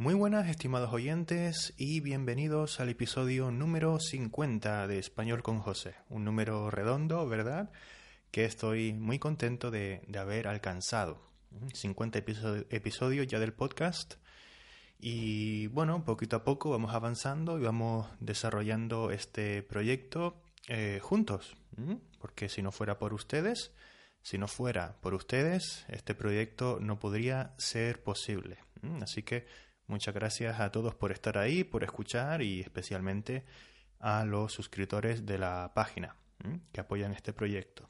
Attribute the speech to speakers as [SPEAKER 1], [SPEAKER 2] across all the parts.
[SPEAKER 1] Muy buenas, estimados oyentes, y bienvenidos al episodio número 50 de Español con José. Un número redondo, ¿verdad? Que estoy muy contento de, haber alcanzado. 50 episodios ya del podcast. Y bueno, poquito a poco vamos avanzando y vamos desarrollando este proyecto eh, juntos. Porque si no fuera por ustedes, si no fuera por ustedes, este proyecto no podría ser posible. Así que Muchas gracias a todos por estar ahí, por escuchar y especialmente a los suscriptores de la página que apoyan este proyecto.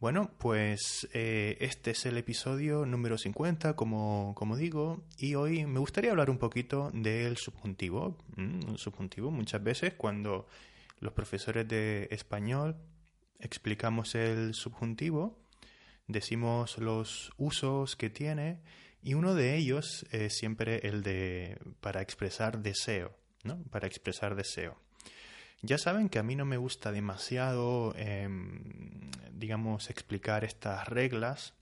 [SPEAKER 1] Bueno, pues eh, este es el episodio número 50, como, como, digo, y hoy me gustaría hablar un poquito del subjuntivo. Un subjuntivo, muchas veces cuando los profesores de español explicamos el subjuntivo, decimos los usos que tiene y uno de ellos es siempre el de para expresar deseo, ¿no? Para expresar deseo. Ya saben que a mí no me gusta demasiado, em, digamos, explicar estas reglas.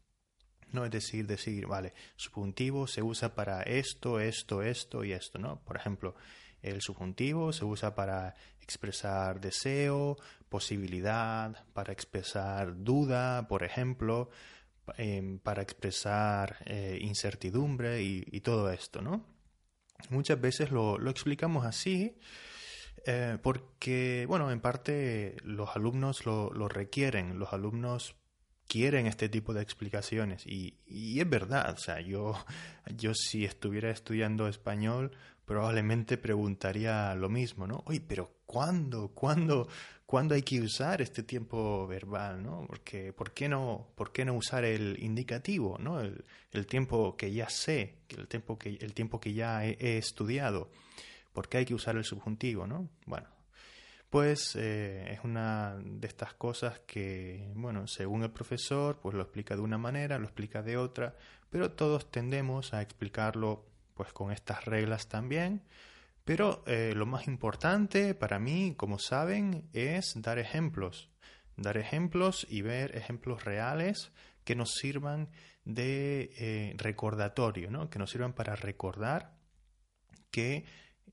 [SPEAKER 1] No es decir, decir, vale, subjuntivo se usa para esto, esto, esto y esto, ¿no? Por ejemplo, el subjuntivo se usa para expresar deseo, posibilidad, para expresar duda, por ejemplo, Em, para expresar eh, incertidumbre y, todo esto, ¿no? Muchas veces lo, explicamos así eh, porque, bueno, en parte los alumnos lo, requieren, los alumnos quieren este tipo de explicaciones y, y, es verdad, o sea, yo, yo si estuviera estudiando español probablemente preguntaría lo mismo, ¿no? Oye, pero ¿cuándo? ¿Cuándo? ¿Cuándo hay que usar este tiempo verbal, ¿no? Porque, ¿por qué no, por qué no usar el indicativo, ¿no? El, el tiempo que ya sé, el tiempo que, el tiempo que ya he, estudiado. ¿Por qué hay que usar el subjuntivo, ¿no? Bueno, pues es una de estas cosas que, bueno, según el profesor, pues lo explica de una manera, lo explica de otra, pero todos tendemos a explicarlo pues con estas reglas también. Pero eh, lo más importante para mí, como saben, es dar ejemplos. Dar ejemplos y ver ejemplos reales que nos sirvan de eh, recordatorio, ¿no? que nos sirvan para recordar que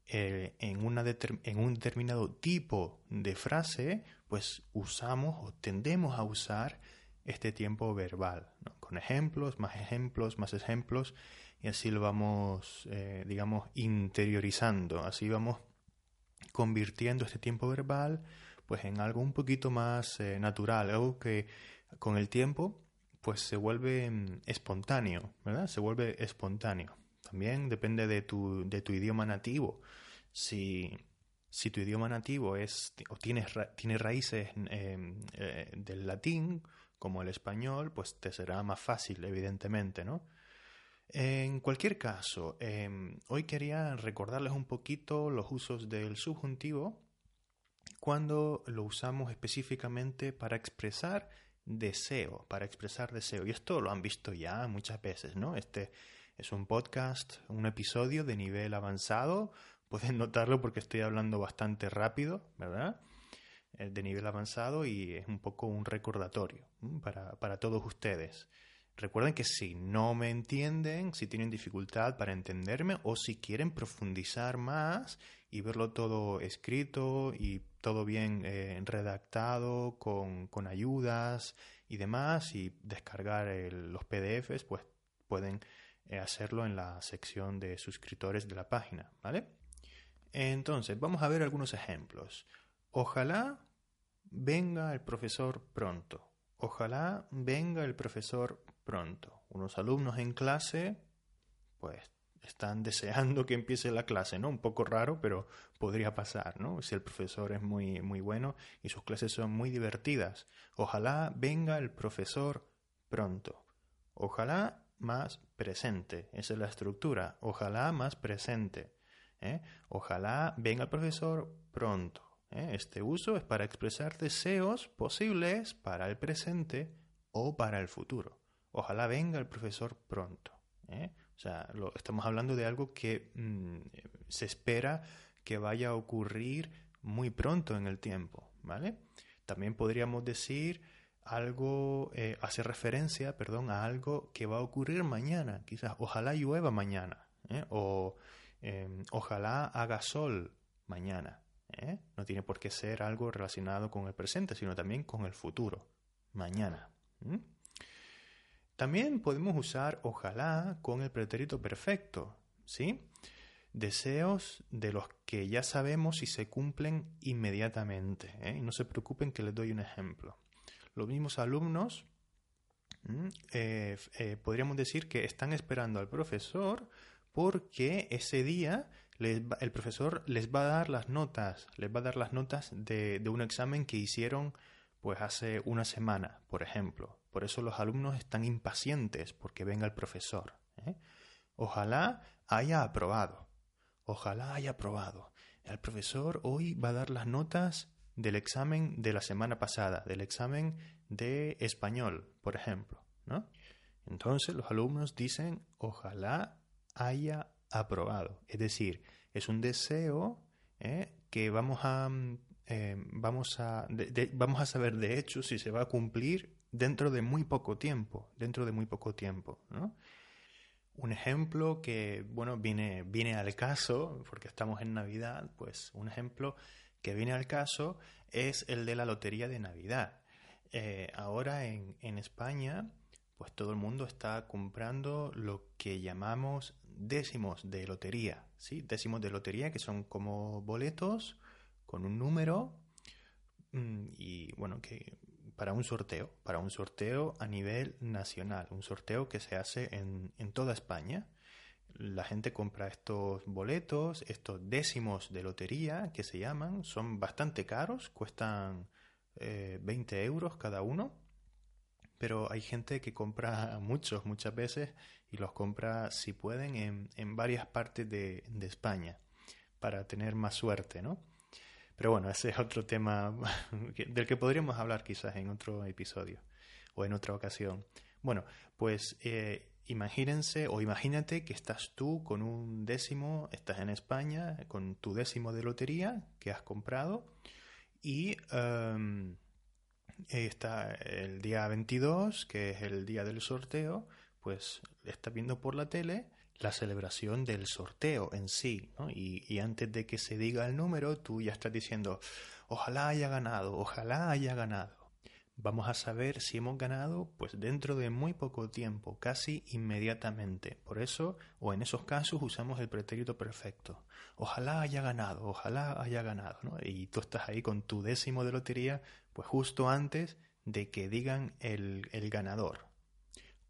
[SPEAKER 1] eh, en, una en un determinado tipo de frase, pues usamos o tendemos a usar este tiempo verbal, con ejemplos, más ejemplos, más ejemplos, y así lo vamos, eh, digamos, interiorizando, así vamos convirtiendo este tiempo verbal pues en algo un poquito más eh, natural, algo que con el tiempo pues se vuelve mm, espontáneo, ¿verdad? Se vuelve espontáneo. También depende de tu, de tu idioma nativo. Si, si tu idioma nativo es o tiene, tiene raíces em, eh, del latín, como el español, pues te será más fácil, evidentemente, ¿no? En cualquier caso, em, hoy quería recordarles un poquito los usos del subjuntivo cuando lo usamos específicamente para expresar deseo, para expresar deseo. Y esto lo han visto ya muchas veces, ¿no? Este es un podcast, un episodio de nivel avanzado. Pueden notarlo porque estoy hablando bastante rápido, ¿verdad? Eh, de nivel avanzado y es un poco un recordatorio para, para todos ustedes. Recuerden que si no me entienden, si tienen dificultad para entenderme o si quieren profundizar más y verlo todo escrito y todo bien eh, redactado con, ayudas y demás y descargar los PDFs, pues pueden hacerlo en la sección de suscriptores de la página, ¿vale? Entonces, vamos a ver algunos ejemplos. Ojalá venga el profesor pronto. Ojalá venga el profesor pronto. Unos alumnos en clase, pues están deseando que empiece la clase, ¿no? Un poco raro, pero podría pasar, ¿no? Si el profesor es muy, muy bueno y sus clases son muy divertidas. Ojalá venga el profesor pronto. Ojalá más presente. Esa es la estructura. Ojalá más presente. ¿eh? Ojalá venga el profesor pronto. ¿eh? Este uso es para expresar deseos posibles para el presente o para el futuro. Ojalá venga el profesor pronto. ¿eh? O sea, estamos hablando de algo que mm, se espera que vaya a ocurrir muy pronto en el tiempo, ¿vale? También podríamos decir algo, eh, hacer referencia, perdón, a algo que va a ocurrir mañana, quizás, ojalá llueva mañana, ¿eh? O em, ojalá haga sol mañana. ¿eh? No tiene por qué ser algo relacionado con el presente, sino también con el futuro, mañana. También podemos usar ojalá con el pretérito perfecto, ¿sí? Deseos de los que ya sabemos si se cumplen inmediatamente. Y no se preocupen que les doy un ejemplo. Los mismos alumnos eh, eh, podríamos decir que están esperando al profesor porque ese día el profesor les va a dar las notas, les va a dar las notas de, de, un examen que hicieron pues hace una semana, por ejemplo. Por eso los alumnos están impacientes porque venga el profesor. ¿eh? Ojalá haya aprobado. Ojalá haya aprobado. El profesor hoy va a dar las notas del examen de la semana pasada, del examen de español, por ejemplo, ¿no? Entonces los alumnos dicen ojalá haya aprobado. Es decir, es un deseo ¿eh? que vamos a, eh, vamos, a, vamos a saber de hecho si se va a cumplir dentro de muy poco tiempo, dentro de muy poco tiempo, ¿no? Un ejemplo que, bueno, viene, viene al caso, porque estamos en Navidad, pues un ejemplo que viene al caso es el de la Lotería de Navidad. Eh, ahora en, en España, pues todo el mundo está comprando lo que llamamos décimos de lotería, ¿sí? Décimos de lotería que son como boletos con un número mm, y bueno, que para un sorteo, para un sorteo a nivel nacional, un sorteo que se hace en, en toda España. La gente compra estos boletos, estos décimos de lotería que se llaman, son bastante caros, cuestan 20 eh, euros cada uno, pero hay gente que compra muchos muchas veces y los compra si pueden en, en varias partes de, de España para tener más suerte, ¿no? Pero bueno, ese es otro tema del que podríamos hablar quizás en otro episodio o en otra ocasión. Bueno, pues eh, imagínense o imagínate que estás tú con un décimo, estás en España con tu décimo de lotería que has comprado y em, está el día 22, que es el día del sorteo, pues estás viendo por la tele la celebración del sorteo en sí, ¿no? y, y, antes de que se diga el número, tú ya estás diciendo, ojalá haya ganado, ojalá haya ganado. Vamos a saber si hemos ganado pues dentro de muy poco tiempo, casi inmediatamente. Por eso, o en esos casos, usamos el pretérito perfecto. Ojalá haya ganado, ojalá haya ganado. ¿no? Y tú estás ahí con tu décimo de lotería, pues justo antes de que digan el, el ganador.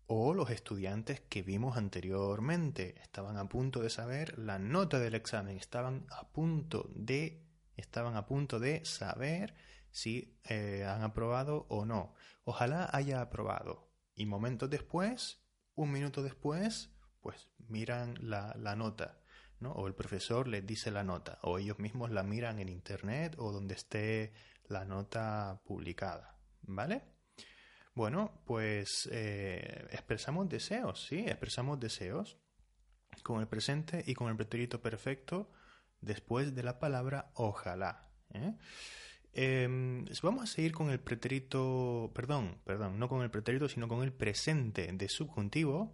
[SPEAKER 1] O los estudiantes que vimos anteriormente estaban a punto de saber la nota del examen, estaban a punto de, estaban a punto de saber si eh, han aprobado o no. Ojalá haya aprobado. Y momentos después, un minuto después, pues miran la, la nota. ¿no? O el profesor les dice la nota, o ellos mismos la miran en internet o donde esté la nota publicada. ¿Vale? Bueno, pues eh, expresamos deseos, ¿sí? Expresamos deseos con el presente y con el pretérito perfecto después de la palabra ojalá. ¿eh? Em, vamos a seguir con el pretérito, perdón, perdón, no con el pretérito, sino con el presente de subjuntivo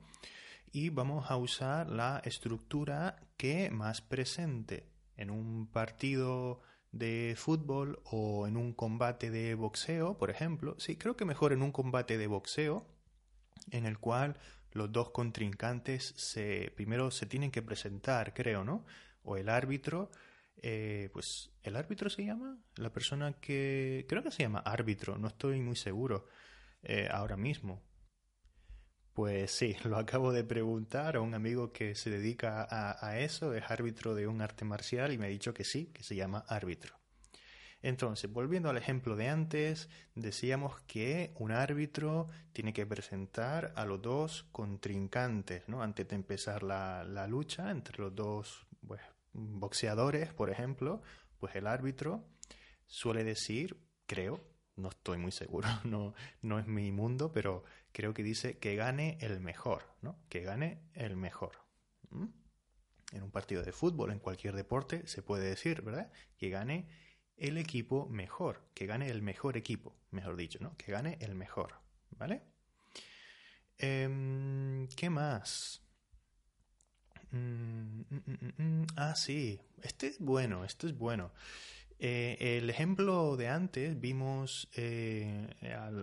[SPEAKER 1] y vamos a usar la estructura que más presente en un partido de fútbol o en un combate de boxeo, por ejemplo. Sí, creo que mejor en un combate de boxeo en el cual los dos contrincantes se primero se tienen que presentar, creo, ¿no? O el árbitro eh, pues el árbitro se llama, la persona que creo que se llama árbitro, no estoy muy seguro eh, ahora mismo. Pues sí, lo acabo de preguntar a un amigo que se dedica a, a, eso, es árbitro de un arte marcial y me ha dicho que sí, que se llama árbitro. Entonces, volviendo al ejemplo de antes, decíamos que un árbitro tiene que presentar a los dos contrincantes, ¿no? Antes de empezar la, la lucha entre los dos pues, boxeadores, por ejemplo, pues el árbitro suele decir, creo, no estoy muy seguro, no, no es mi mundo, pero creo que dice que gane el mejor, ¿no? Que gane el mejor. En un partido de fútbol, en cualquier deporte, se puede decir, ¿verdad? Que gane el equipo mejor, que gane el mejor equipo, mejor dicho, ¿no? Que gane el mejor, ¿vale? Eh, ¿Qué más? Mm, mm, ah, sí, este es bueno, este es bueno. Eh, el ejemplo de antes vimos eh,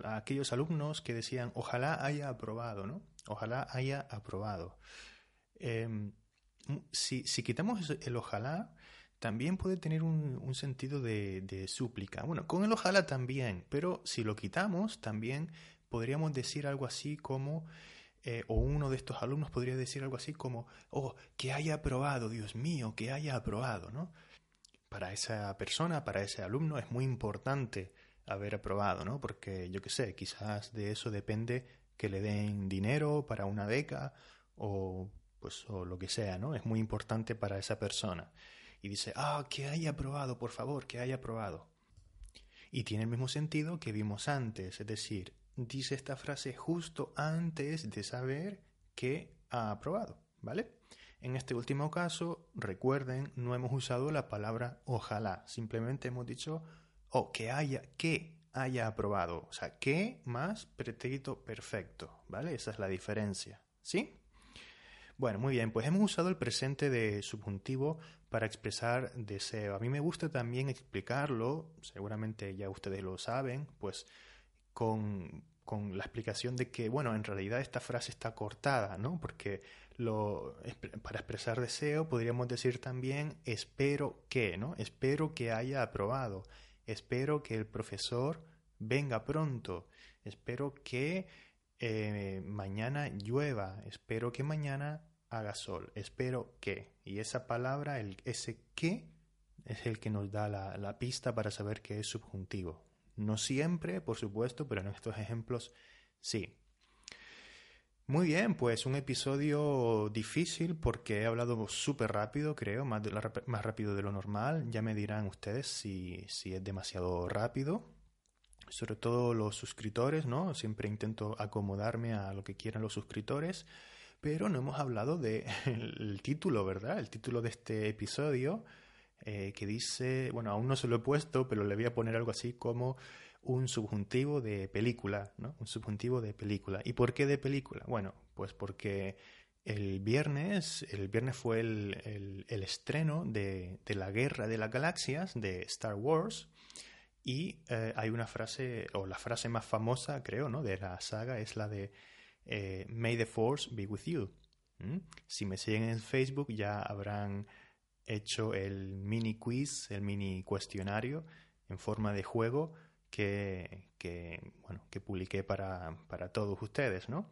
[SPEAKER 1] a, aquellos alumnos que decían ojalá haya aprobado, ¿no? Ojalá haya aprobado. Em, si, quitamos el ojalá, también puede tener un, sentido de, súplica. Bueno, con el ojalá también, pero si lo quitamos, también podríamos decir algo así como, eh, o uno de estos alumnos podría decir algo así como, oh, que haya aprobado, Dios mío, que haya aprobado, ¿no? para esa persona, para ese alumno, es muy importante haber aprobado, ¿no? Porque yo qué sé, quizás de eso depende que le den dinero para una beca o pues o lo que sea, ¿no? Es muy importante para esa persona. Y dice, ah, que haya aprobado, por favor, que haya aprobado. Y tiene el mismo sentido que vimos antes, es decir, dice esta frase justo antes de saber que ha aprobado, ¿vale? En este último caso, recuerden, no hemos usado la palabra ojalá, simplemente hemos dicho o que haya, que haya aprobado, o sea, que más pretérito perfecto, ¿vale? Esa es la diferencia, ¿sí? Bueno, muy bien, pues hemos usado el presente de subjuntivo para expresar deseo. A mí me gusta también explicarlo, seguramente ya ustedes lo saben, pues con, con la explicación de que, bueno, en realidad esta frase está cortada, ¿no? Porque lo, para expresar deseo podríamos decir también espero que, ¿no? Espero que haya aprobado, espero que el profesor venga pronto, espero que eh, mañana llueva, espero que mañana haga sol, espero que. Y esa palabra, el, ese que, es el que nos da la, la pista para saber que es subjuntivo. No siempre, por supuesto, pero en estos ejemplos sí. Muy bien, pues un episodio difícil porque he hablado súper rápido, creo, más, más rápido de lo normal. Ya me dirán ustedes si, si es demasiado rápido. Sobre todo los suscriptores, ¿no? Siempre intento acomodarme a lo que quieran los suscriptores. Pero no hemos hablado del título, ¿verdad? El título de este episodio, eh, que dice, bueno, aún no se lo he puesto, pero le voy a poner algo así como un subjuntivo de película, ¿no? Un subjuntivo de película. ¿Y por qué de película? Bueno, pues porque el viernes, el viernes fue el, estreno de, la Guerra de las Galaxias de Star Wars y eh, hay una frase, o la frase más famosa, creo, ¿no? De la saga es la de eh, May the Force be with you. Si me siguen en Facebook ya habrán hecho el mini quiz, el mini cuestionario en forma de juego que, bueno, que publiqué para, para, todos ustedes, ¿no?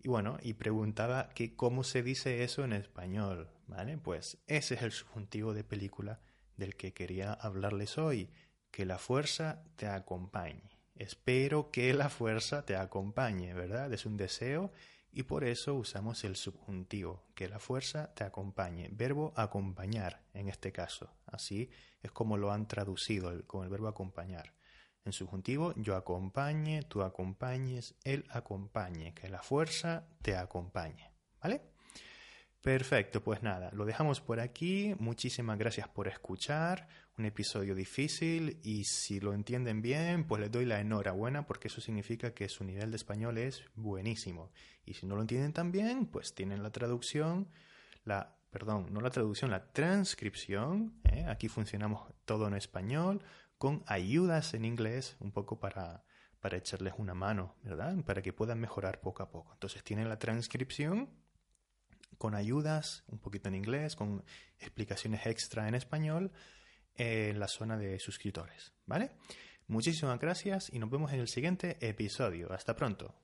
[SPEAKER 1] Y bueno, y preguntaba que cómo se dice eso en español, ¿vale? Pues ese es el subjuntivo de película del que quería hablarles hoy, que la fuerza te acompañe. Espero que la fuerza te acompañe, ¿verdad? Es un deseo y por eso usamos el subjuntivo, que la fuerza te acompañe. Verbo acompañar en este caso. Así es como lo han traducido con el verbo acompañar. En subjuntivo, yo acompañe, tú acompañes, él acompañe, que la fuerza te acompañe. ¿Vale? Perfecto, pues nada, lo dejamos por aquí. Muchísimas gracias por escuchar. Un episodio difícil y si lo entienden bien, pues les doy la enhorabuena porque eso significa que su nivel de español es buenísimo. Y si no lo entienden tan bien, pues tienen la traducción, la, perdón, no la traducción, la transcripción. ¿eh? Aquí funcionamos todo en español con ayudas en inglés un poco para, para echarles una mano, ¿verdad? Para que puedan mejorar poco a poco. Entonces tienen la transcripción con ayudas, un poquito en inglés, con explicaciones extra en español en la zona de suscriptores, ¿vale? Muchísimas gracias y nos vemos en el siguiente episodio. Hasta pronto.